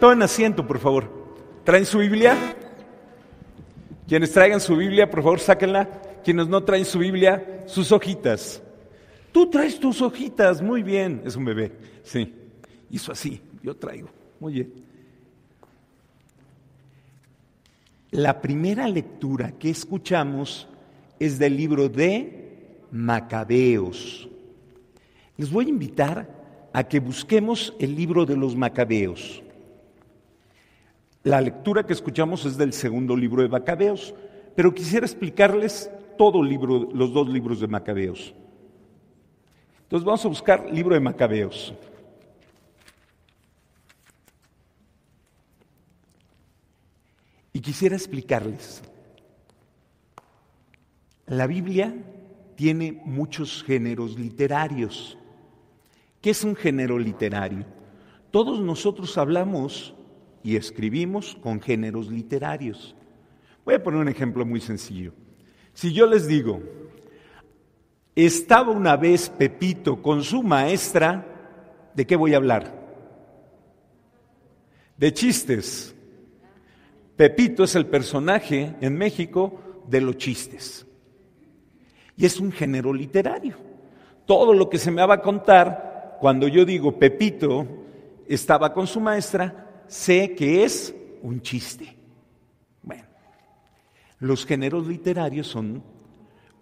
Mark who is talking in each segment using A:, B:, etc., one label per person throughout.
A: Tomen asiento, por favor. ¿Traen su Biblia? Quienes traigan su Biblia, por favor, sáquenla. Quienes no traen su Biblia, sus hojitas. Tú traes tus hojitas, muy bien. Es un bebé, sí. Hizo así, yo traigo. Muy bien. La primera lectura que escuchamos es del libro de Macabeos. Les voy a invitar a que busquemos el libro de los Macabeos. La lectura que escuchamos es del segundo libro de Macabeos, pero quisiera explicarles todo libro, los dos libros de Macabeos. Entonces vamos a buscar libro de Macabeos. Y quisiera explicarles. La Biblia tiene muchos géneros literarios. ¿Qué es un género literario? Todos nosotros hablamos y escribimos con géneros literarios. Voy a poner un ejemplo muy sencillo. Si yo les digo, estaba una vez Pepito con su maestra, ¿de qué voy a hablar? De chistes. Pepito es el personaje en México de los chistes. Y es un género literario. Todo lo que se me va a contar cuando yo digo Pepito estaba con su maestra, sé que es un chiste. Bueno, los géneros literarios son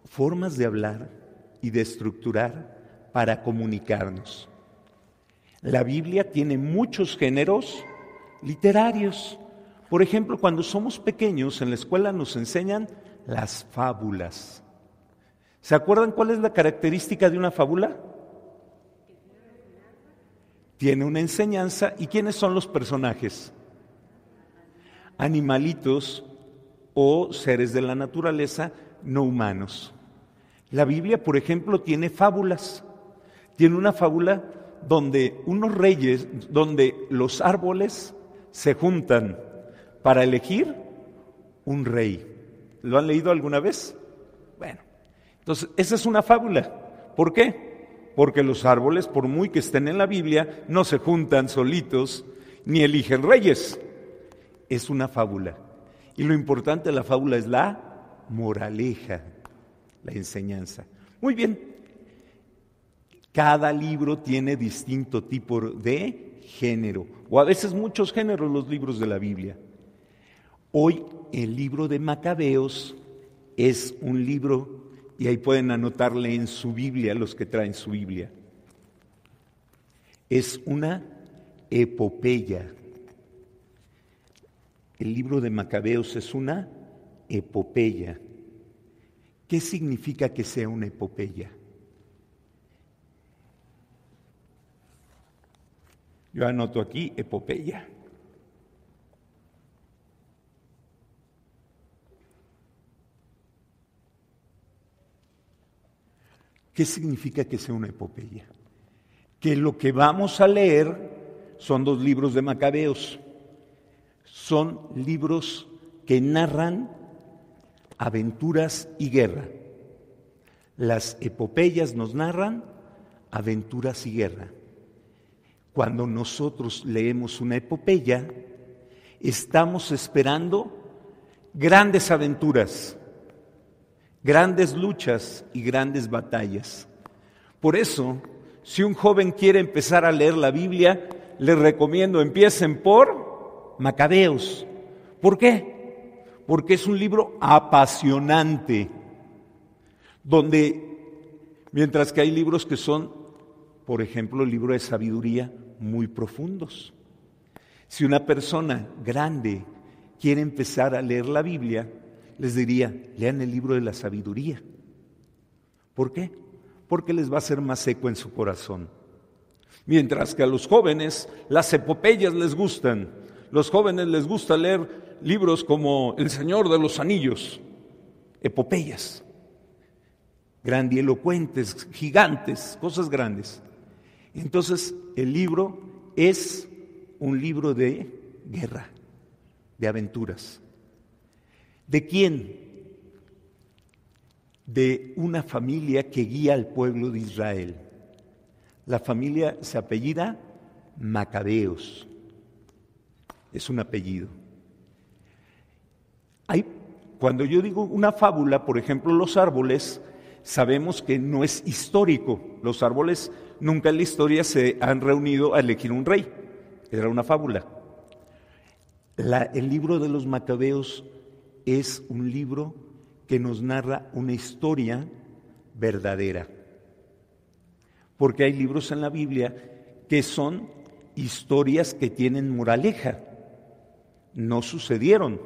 A: formas de hablar y de estructurar para comunicarnos. La Biblia tiene muchos géneros literarios. Por ejemplo, cuando somos pequeños en la escuela nos enseñan las fábulas. ¿Se acuerdan cuál es la característica de una fábula? Tiene una enseñanza. ¿Y quiénes son los personajes? Animalitos o seres de la naturaleza no humanos. La Biblia, por ejemplo, tiene fábulas. Tiene una fábula donde unos reyes, donde los árboles se juntan para elegir un rey. ¿Lo han leído alguna vez? Bueno, entonces esa es una fábula. ¿Por qué? Porque los árboles, por muy que estén en la Biblia, no se juntan solitos ni eligen reyes. Es una fábula. Y lo importante de la fábula es la moraleja, la enseñanza. Muy bien. Cada libro tiene distinto tipo de género, o a veces muchos géneros los libros de la Biblia. Hoy el libro de Macabeos es un libro y ahí pueden anotarle en su Biblia los que traen su Biblia. Es una epopeya. El libro de Macabeos es una epopeya. ¿Qué significa que sea una epopeya? Yo anoto aquí epopeya. ¿Qué significa que sea una epopeya? Que lo que vamos a leer son dos libros de Macabeos. Son libros que narran aventuras y guerra. Las epopeyas nos narran aventuras y guerra. Cuando nosotros leemos una epopeya, estamos esperando grandes aventuras, grandes luchas y grandes batallas. Por eso, si un joven quiere empezar a leer la Biblia, les recomiendo empiecen por Macabeos. ¿Por qué? Porque es un libro apasionante, donde, mientras que hay libros que son, por ejemplo, el libro de sabiduría, muy profundos. Si una persona grande quiere empezar a leer la Biblia, les diría, lean el libro de la sabiduría. ¿Por qué? Porque les va a ser más seco en su corazón. Mientras que a los jóvenes las epopeyas les gustan, Los jóvenes les gusta leer libros como El Señor de los Anillos, epopeyas, grandielocuentes, gigantes, cosas grandes. Entonces, el libro es un libro de guerra, de aventuras. ¿De quién? De una familia que guía al pueblo de Israel. La familia se apellida Macabeos. Es un apellido. Hay, cuando yo digo una fábula, por ejemplo, los árboles, sabemos que no es histórico. Los árboles nunca en la historia se han reunido a elegir un rey. Era una fábula. el libro de los macabeos es un libro que nos narra una historia verdadera. Porque hay libros en la Biblia que son historias que tienen moraleja. No sucedieron,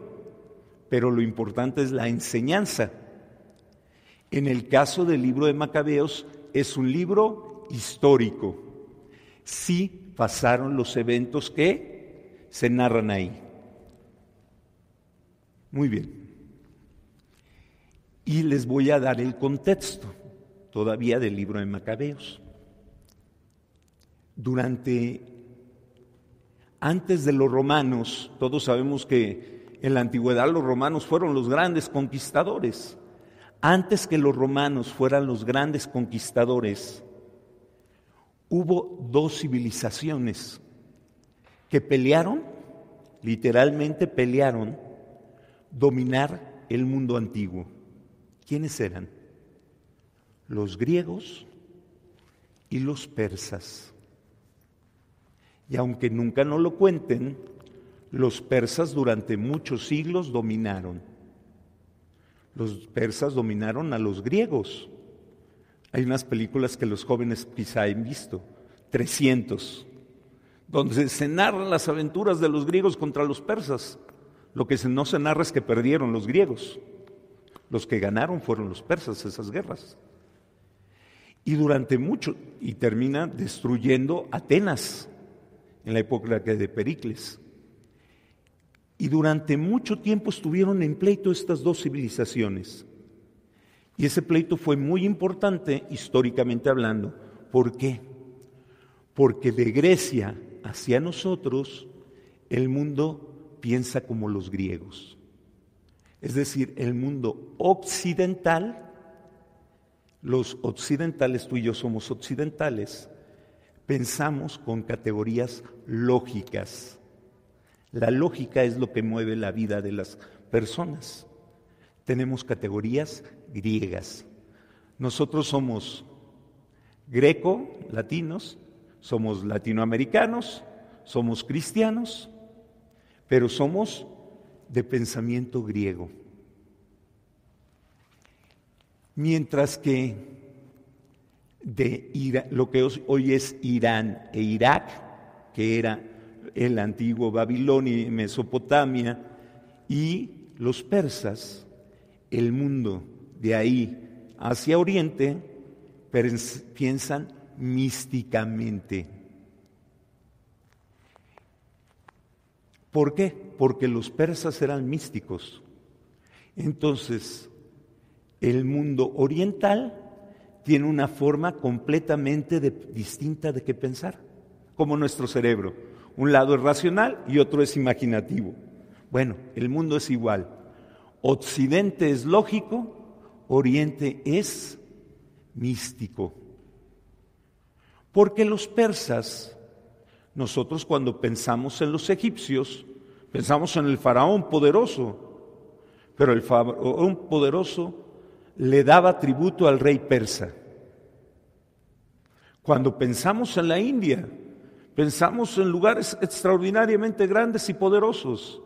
A: pero lo importante es la enseñanza. En el caso del libro de Macabeos es un libro histórico. Sí pasaron los eventos que se narran ahí. Muy bien. Y les voy a dar el contexto todavía del libro de Macabeos. Durante, antes de los romanos, todos sabemos que en la antigüedad los romanos fueron los grandes conquistadores. Antes que los romanos fueran los grandes conquistadores, hubo dos civilizaciones que pelearon, literalmente pelearon, dominar el mundo antiguo. ¿Quiénes eran? Los griegos y los persas. Y aunque nunca nos lo cuenten, los persas durante muchos siglos dominaron. Los persas dominaron a los griegos. Hay unas películas que los jóvenes quizá han visto, 300, donde se narran las aventuras de los griegos contra los persas. Lo que no se narra es que perdieron los griegos. Los que ganaron fueron los persas esas guerras. Y durante mucho, y termina destruyendo Atenas en la época de Pericles. Y durante mucho tiempo estuvieron en pleito estas dos civilizaciones. Y ese pleito fue muy importante históricamente hablando. ¿Por qué? Porque de Grecia hacia nosotros el mundo piensa como los griegos. Es decir, el mundo occidental, los occidentales, tú y yo somos occidentales, pensamos con categorías lógicas. La lógica es lo que mueve la vida de las personas. Tenemos categorías griegas. Nosotros somos greco, latinos, somos latinoamericanos, somos cristianos, pero somos de pensamiento griego. Mientras que de lo que hoy es Irán e Irak, que era el antiguo Babilonia y Mesopotamia, y los persas, el mundo de ahí hacia Oriente, piensan místicamente. ¿Por qué? Porque los persas eran místicos. Entonces, el mundo oriental tiene una forma completamente distinta de qué pensar, como nuestro cerebro. Un lado es racional y otro es imaginativo. Bueno, el mundo es igual. Occidente es lógico, Oriente es místico. Porque los persas nosotros cuando pensamos en los egipcios, pensamos en el faraón poderoso, pero el faraón poderoso le daba tributo al rey persa. Cuando pensamos en la India, pensamos en lugares extraordinariamente grandes y poderosos.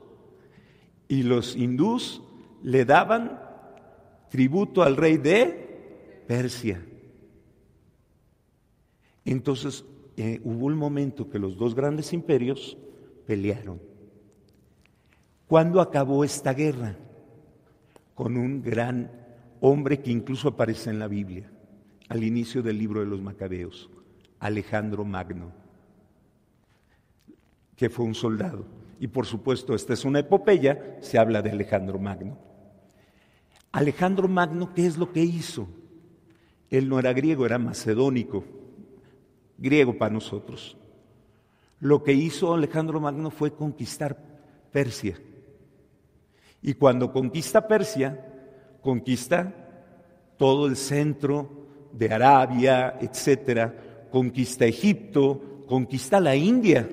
A: Y los hindús le daban tributo al rey de Persia. Entonces, eh, hubo un momento que los dos grandes imperios pelearon. ¿Cuándo acabó esta guerra? Con un gran hombre que incluso aparece en la Biblia, al inicio del libro de los Macabeos, Alejandro Magno, que fue un soldado. Y por supuesto, esta es una epopeya, se habla de Alejandro Magno. Alejandro Magno, ¿qué es lo que hizo? Él no era griego, era macedónico, griego para nosotros. Lo que hizo Alejandro Magno fue conquistar Persia. Y cuando conquista Persia, conquista todo el centro de Arabia, etcétera, conquista Egipto, conquista la India,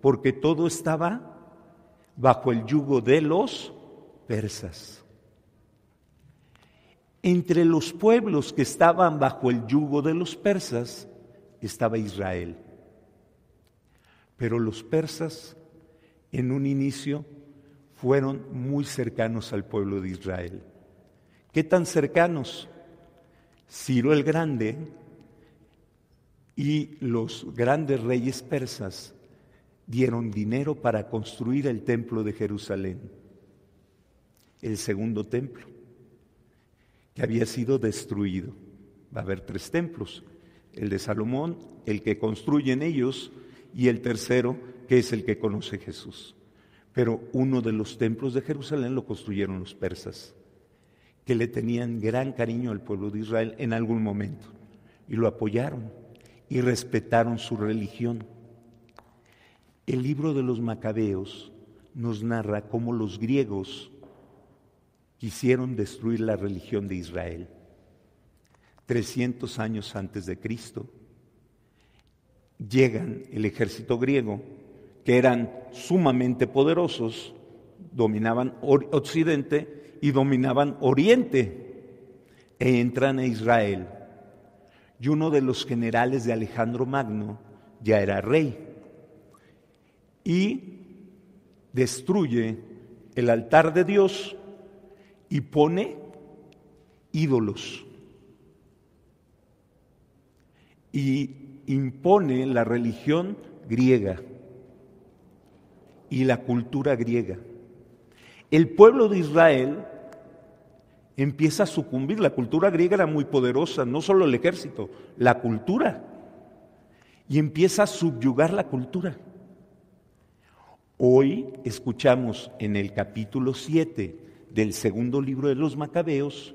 A: porque todo estaba bajo el yugo de los persas. Entre los pueblos que estaban bajo el yugo de los persas estaba Israel. Pero los persas en un inicio fueron muy cercanos al pueblo de Israel. ¿Qué tan cercanos? Ciro el Grande y los grandes reyes persas dieron dinero para construir el templo de Jerusalén, el segundo templo, que había sido destruido. Va a haber tres templos, el de Salomón, el que construyen ellos y el tercero, que es el que conoce Jesús. Pero uno de los templos de Jerusalén lo construyeron los persas, que le tenían gran cariño al pueblo de Israel en algún momento, y lo apoyaron y respetaron su religión. El libro de los macabeos nos narra cómo los griegos quisieron destruir la religión de Israel. 300 años antes de Cristo, llegan el ejército griego, que eran sumamente poderosos, dominaban Occidente y dominaban Oriente, e entran a Israel. Y uno de los generales de Alejandro Magno ya era rey y destruye el altar de Dios y pone ídolos. Y impone la religión griega y la cultura griega. El pueblo de Israel empieza a sucumbir. La cultura griega era muy poderosa, no solo el ejército, la cultura. Y empieza a subyugar la cultura. Hoy escuchamos en el capítulo 7 del segundo libro de los Macabeos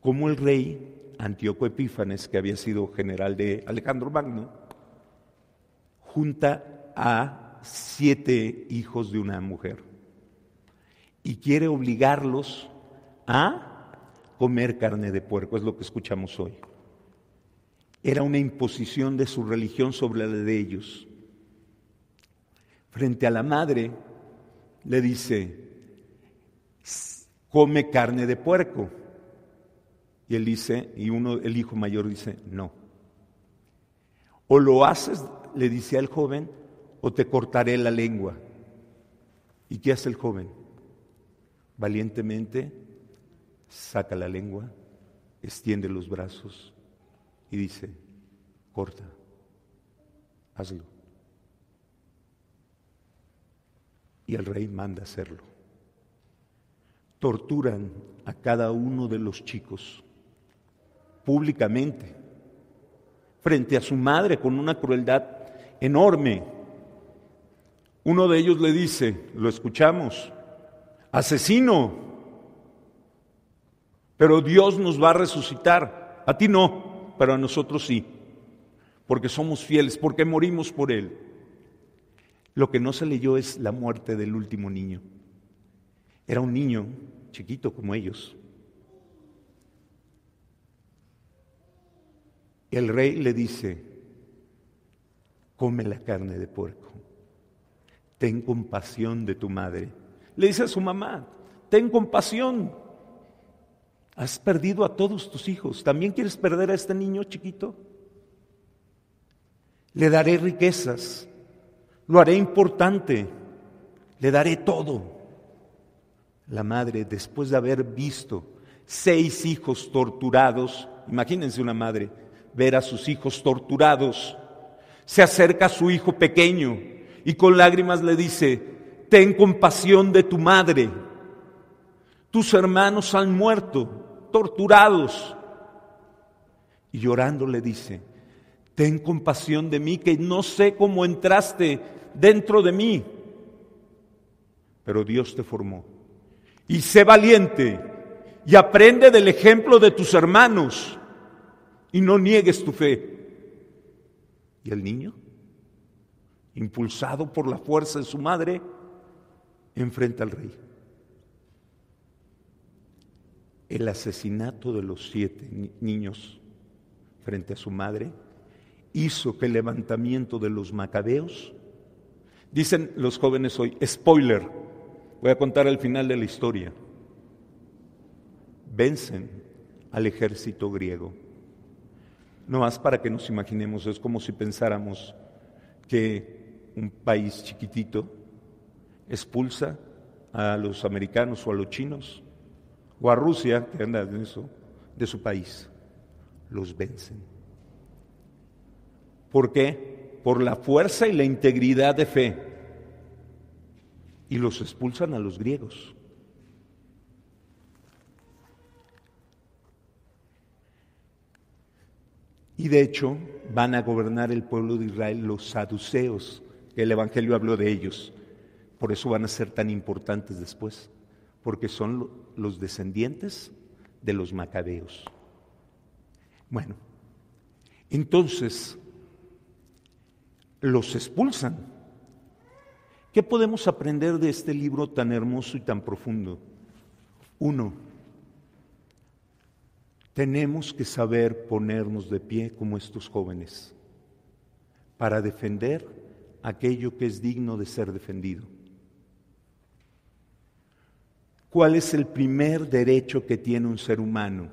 A: cómo el rey Antíoco Epífanes, que había sido general de Alejandro Magno, junta a siete hijos de una mujer y quiere obligarlos a comer carne de puerco, es lo que escuchamos hoy. Era una imposición de su religión sobre la de ellos frente a la madre, le dice, come carne de puerco. Y él dice, y uno, el hijo mayor dice, no. O lo haces, le dice al joven, o te cortaré la lengua. ¿Y qué hace el joven? Valientemente saca la lengua, extiende los brazos y dice, corta, hazlo. y el rey manda hacerlo. Torturan a cada uno de los chicos públicamente, frente a su madre con una crueldad enorme. Uno de ellos le dice, lo escuchamos, asesino, pero Dios nos va a resucitar, a ti no, pero a nosotros sí, porque somos fieles, porque morimos por Él. Lo que no se leyó es la muerte del último niño. Era un niño chiquito como ellos. El rey le dice, come la carne de puerco, ten compasión de tu madre. Le dice a su mamá, ten compasión. Has perdido a todos tus hijos. ¿También quieres perder a este niño chiquito? Le daré riquezas lo haré importante, le daré todo. La madre, después de haber visto seis hijos torturados, imagínense una madre, ver a sus hijos torturados, se acerca a su hijo pequeño y con lágrimas le dice, ten compasión de tu madre, tus hermanos han muerto, torturados. Y llorando le dice, ten compasión de mí, que no sé cómo entraste dentro de mí. pero Dios te formó. Y sé valiente y aprende del ejemplo de tus hermanos y no niegues tu fe. ¿Y el niño? Impulsado por la fuerza de su madre, enfrenta al rey. El asesinato de los siete niños frente a su madre hizo que el levantamiento de los macabeos, dicen los jóvenes hoy, spoiler, voy a contar al final de la historia, vencen al ejército griego. No más para que nos imaginemos, es como si pensáramos que un país chiquitito expulsa a los americanos o a los chinos o a Rusia, que anda en eso, de su país. Los vencen. ¿Por qué? Por la fuerza y la integridad de fe. Y los expulsan a los griegos. Y de hecho van a gobernar el pueblo de Israel los saduceos, el Evangelio habló de ellos. Por eso van a ser tan importantes después, porque son los descendientes de los macabeos. Bueno, entonces los expulsan. ¿Qué podemos aprender de este libro tan hermoso y tan profundo? Uno, tenemos que saber ponernos de pie como estos jóvenes para defender aquello que es digno de ser defendido. ¿Cuál es el primer derecho que tiene un ser humano?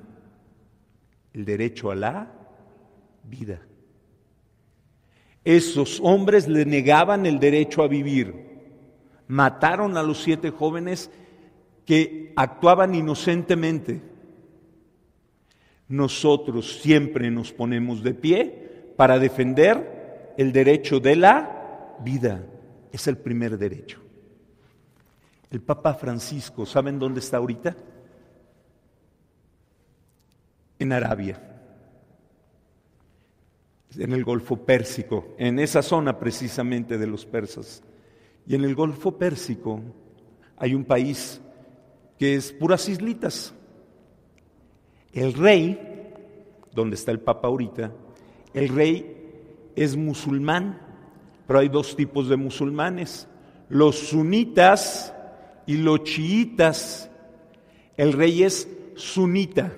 A: El derecho a la vida. Esos hombres le negaban el derecho a vivir. Mataron a los siete jóvenes que actuaban inocentemente. Nosotros siempre nos ponemos de pie para defender el derecho de la vida. Es el primer derecho. El Papa Francisco, ¿saben dónde está ahorita? En Arabia en el Golfo Pérsico, en esa zona precisamente de los persas. Y en el Golfo Pérsico hay un país que es puras islitas. El rey, donde está el Papa ahorita, el rey es musulmán, pero hay dos tipos de musulmanes, los sunitas y los chiitas. El rey es sunita.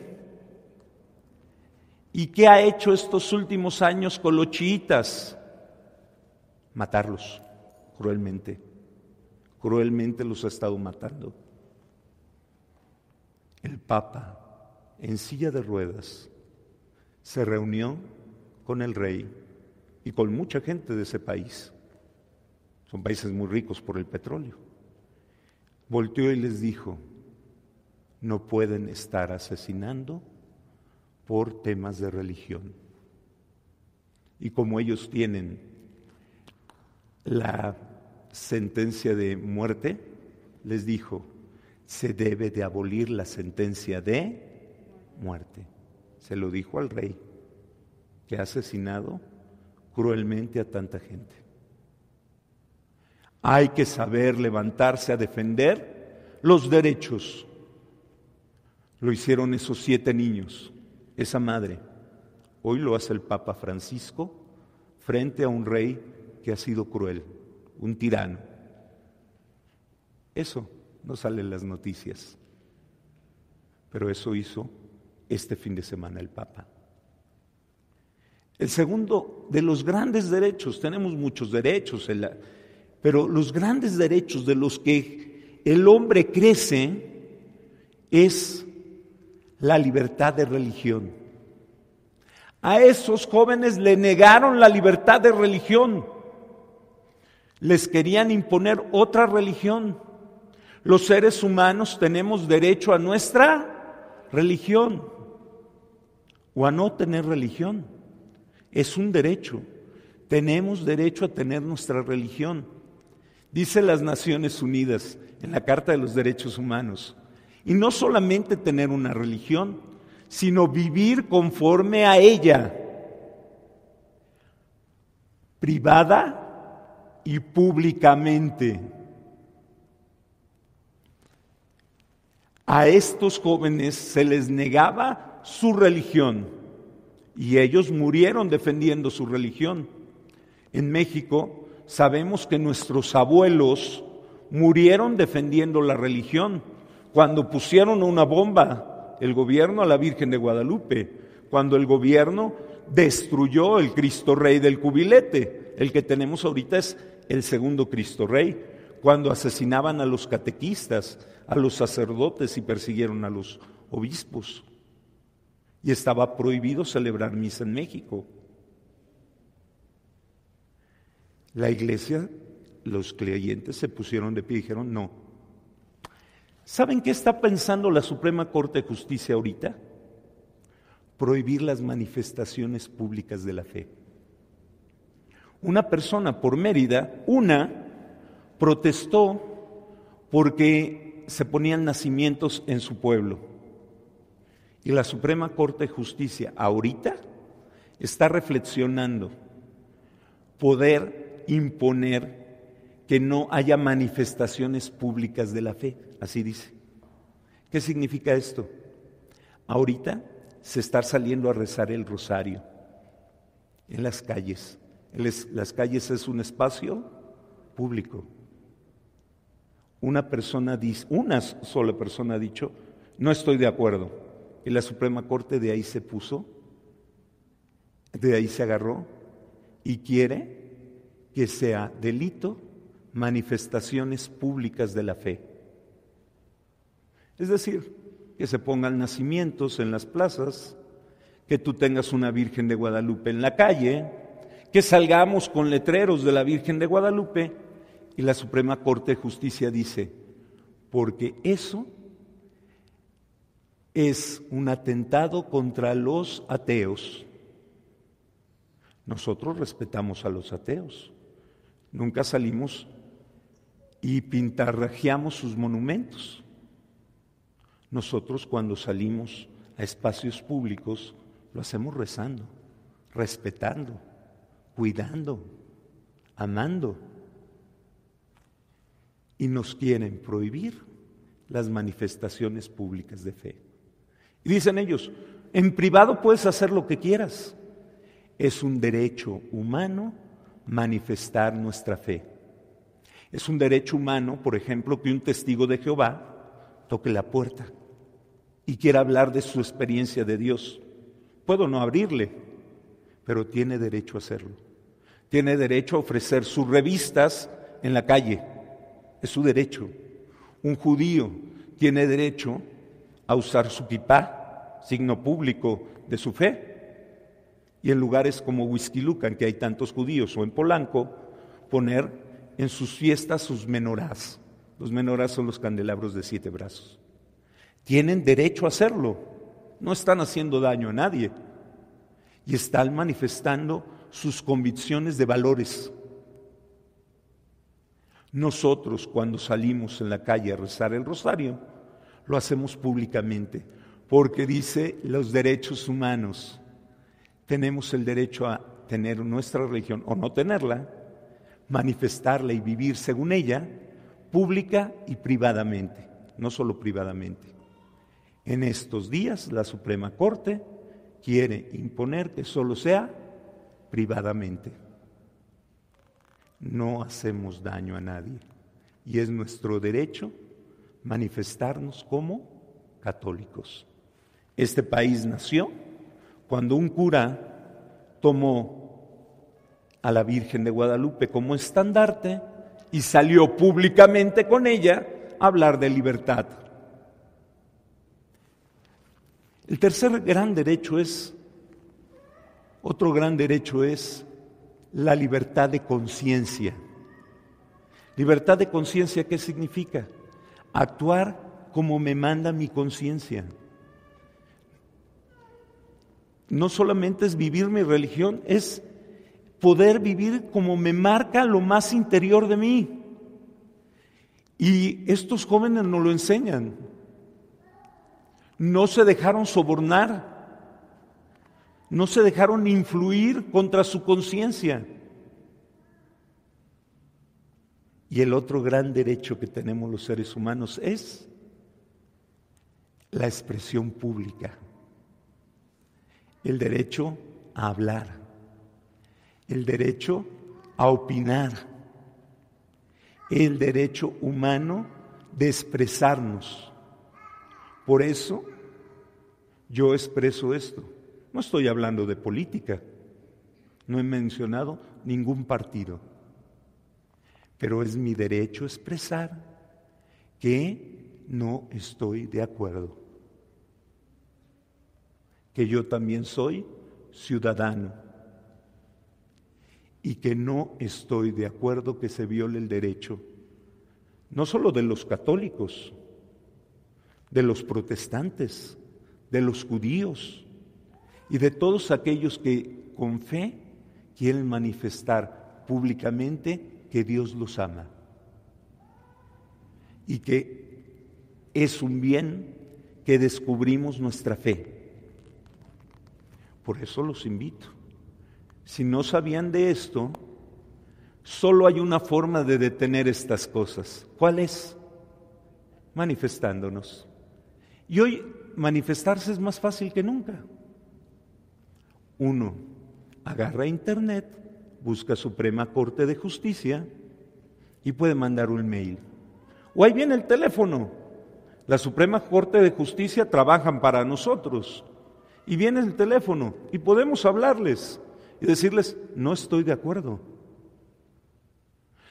A: ¿Y qué ha hecho estos últimos años con los chiitas? Matarlos cruelmente. Cruelmente los ha estado matando. El Papa, en silla de ruedas, se reunió con el rey y con mucha gente de ese país. Son países muy ricos por el petróleo. Volteó y les dijo, no pueden estar asesinando por temas de religión. Y como ellos tienen la sentencia de muerte, les dijo, se debe de abolir la sentencia de muerte. Se lo dijo al rey, que ha asesinado cruelmente a tanta gente. Hay que saber levantarse a defender los derechos. Lo hicieron esos siete niños esa madre. Hoy lo hace el Papa Francisco frente a un rey que ha sido cruel, un tirano. Eso no sale en las noticias, pero eso hizo este fin de semana el Papa. El segundo de los grandes derechos, tenemos muchos derechos, pero los grandes derechos de los que el hombre crece es la libertad de religión. A esos jóvenes le negaron la libertad de religión. Les querían imponer otra religión. Los seres humanos tenemos derecho a nuestra religión o a no tener religión. Es un derecho. Tenemos derecho a tener nuestra religión. Dice las Naciones Unidas en la Carta de los Derechos Humanos, y no solamente tener una religión, sino vivir conforme a ella, privada y públicamente. A estos jóvenes se les negaba su religión y ellos murieron defendiendo su religión. En México sabemos que nuestros abuelos murieron defendiendo la religión cuando pusieron una bomba el gobierno a la Virgen de Guadalupe, cuando el gobierno destruyó el Cristo Rey del cubilete. El que tenemos ahorita es el segundo Cristo Rey, cuando asesinaban a los catequistas, a los sacerdotes y persiguieron a los obispos. Y estaba prohibido celebrar misa en México. La iglesia, los creyentes se pusieron de pie y dijeron, no. ¿Saben qué está pensando la Suprema Corte de Justicia ahorita? Prohibir las manifestaciones públicas de la fe. Una persona por Mérida, una, protestó porque se ponían nacimientos en su pueblo. Y la Suprema Corte de Justicia ahorita está reflexionando poder imponer que no haya manifestaciones públicas de la fe, así dice. ¿Qué significa esto? Ahorita se está saliendo a rezar el rosario en las calles. las calles es un espacio público. Una persona una sola persona ha dicho, no estoy de acuerdo. Y la Suprema Corte de ahí se puso, de ahí se agarró y quiere que sea delito manifestaciones públicas de la fe. Es decir, que se pongan nacimientos en las plazas, que tú tengas una Virgen de Guadalupe en la calle, que salgamos con letreros de la Virgen de Guadalupe y la Suprema Corte de Justicia dice, porque eso es un atentado contra los ateos. Nosotros respetamos a los ateos. Nunca salimos y pintarrajeamos sus monumentos. Nosotros cuando salimos a espacios públicos lo hacemos rezando, respetando, cuidando, amando. Y nos quieren prohibir las manifestaciones públicas de fe. Y dicen ellos, en privado puedes hacer lo que quieras. Es un derecho humano manifestar nuestra fe. Es un derecho humano, por ejemplo, que un testigo de Jehová toque la puerta y quiera hablar de su experiencia de Dios. Puedo no abrirle, pero tiene derecho a hacerlo. Tiene derecho a ofrecer sus revistas en la calle. Es su derecho. Un judío tiene derecho a usar su kipá, signo público de su fe. Y en lugares como Huizquilucan, que hay tantos judíos, o en Polanco, poner en sus fiestas sus menorás. Los menorás son los candelabros de siete brazos. Tienen derecho a hacerlo. No están haciendo daño a nadie. Y están manifestando sus convicciones de valores. Nosotros cuando salimos en la calle a rezar el rosario, lo hacemos públicamente, porque dice los derechos humanos. Tenemos el derecho a tener nuestra religión o no tenerla, manifestarla y vivir según ella, pública y privadamente, no solo privadamente. En estos días la Suprema Corte quiere imponer que solo sea privadamente. No hacemos daño a nadie y es nuestro derecho manifestarnos como católicos. Este país nació cuando un cura tomó a la Virgen de Guadalupe como estandarte y salió públicamente con ella a hablar de libertad. El tercer gran derecho es, otro gran derecho es la libertad de conciencia. Libertad de conciencia, ¿qué significa? Actuar como me manda mi conciencia. No solamente es vivir mi religión, es poder vivir como me marca lo más interior de mí. Y estos jóvenes nos lo enseñan. No se dejaron sobornar, no se dejaron influir contra su conciencia. Y el otro gran derecho que tenemos los seres humanos es la expresión pública, el derecho a hablar, el derecho a opinar, el derecho humano de expresarnos. Por eso yo expreso esto. No estoy hablando de política, no he mencionado ningún partido, pero es mi derecho expresar que no estoy de acuerdo, que yo también soy ciudadano. Y que no estoy de acuerdo que se viole el derecho, no solo de los católicos, de los protestantes, de los judíos y de todos aquellos que con fe quieren manifestar públicamente que Dios los ama y que es un bien que descubrimos nuestra fe. Por eso los invito. Si no sabían de esto, solo hay una forma de detener estas cosas. ¿Cuál es? Manifestándonos. Y hoy manifestarse es más fácil que nunca. Uno agarra internet, busca Suprema Corte de Justicia y puede mandar un mail. O ahí viene el teléfono. La Suprema Corte de Justicia trabajan para nosotros. Y viene el teléfono y podemos hablarles y decirles, no estoy de acuerdo.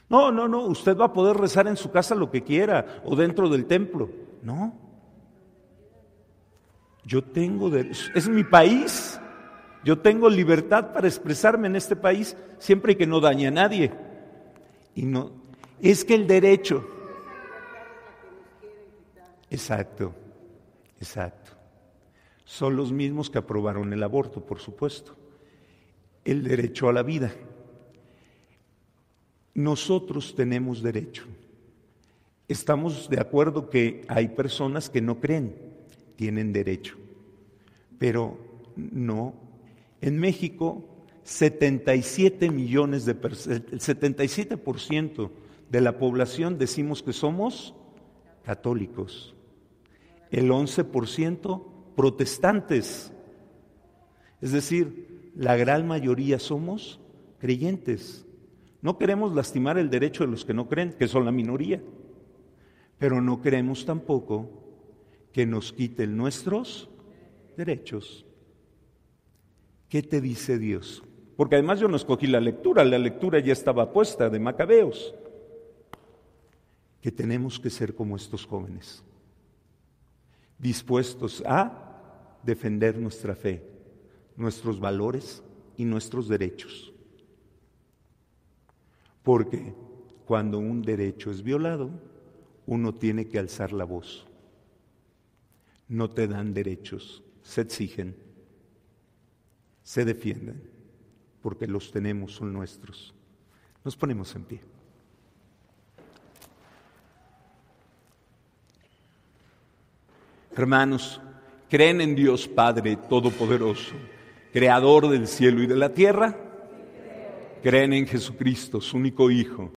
A: No, no, no, usted va a poder rezar en su casa lo que quiera o dentro del templo. No, yo tengo, es mi país. Yo tengo libertad para expresarme en este país siempre que no dañe a nadie. Y no, es que el derecho. Exacto, exacto. Son los mismos que aprobaron el aborto, por supuesto. El derecho a la vida. Nosotros tenemos derecho. Estamos de acuerdo que hay personas que no creen tienen derecho. Pero no. En México, 77 millones de el 77% de la población decimos que somos católicos. El 11% protestantes. Es decir, la gran mayoría somos creyentes. No queremos lastimar el derecho de los que no creen, que son la minoría, pero no queremos tampoco que nos quiten nuestros derechos. ¿Qué te dice Dios? Porque además yo no escogí la lectura, la lectura ya estaba puesta de Macabeos. Que tenemos que ser como estos jóvenes, dispuestos a defender nuestra fe, nuestros valores y nuestros derechos. Porque cuando un derecho es violado, uno tiene que alzar la voz no te dan derechos, se exigen, se defienden, porque los tenemos, son nuestros. Nos ponemos en pie. Hermanos, ¿creen en Dios Padre Todopoderoso, Creador del cielo y de la tierra? ¿Creen en Jesucristo, su único Hijo?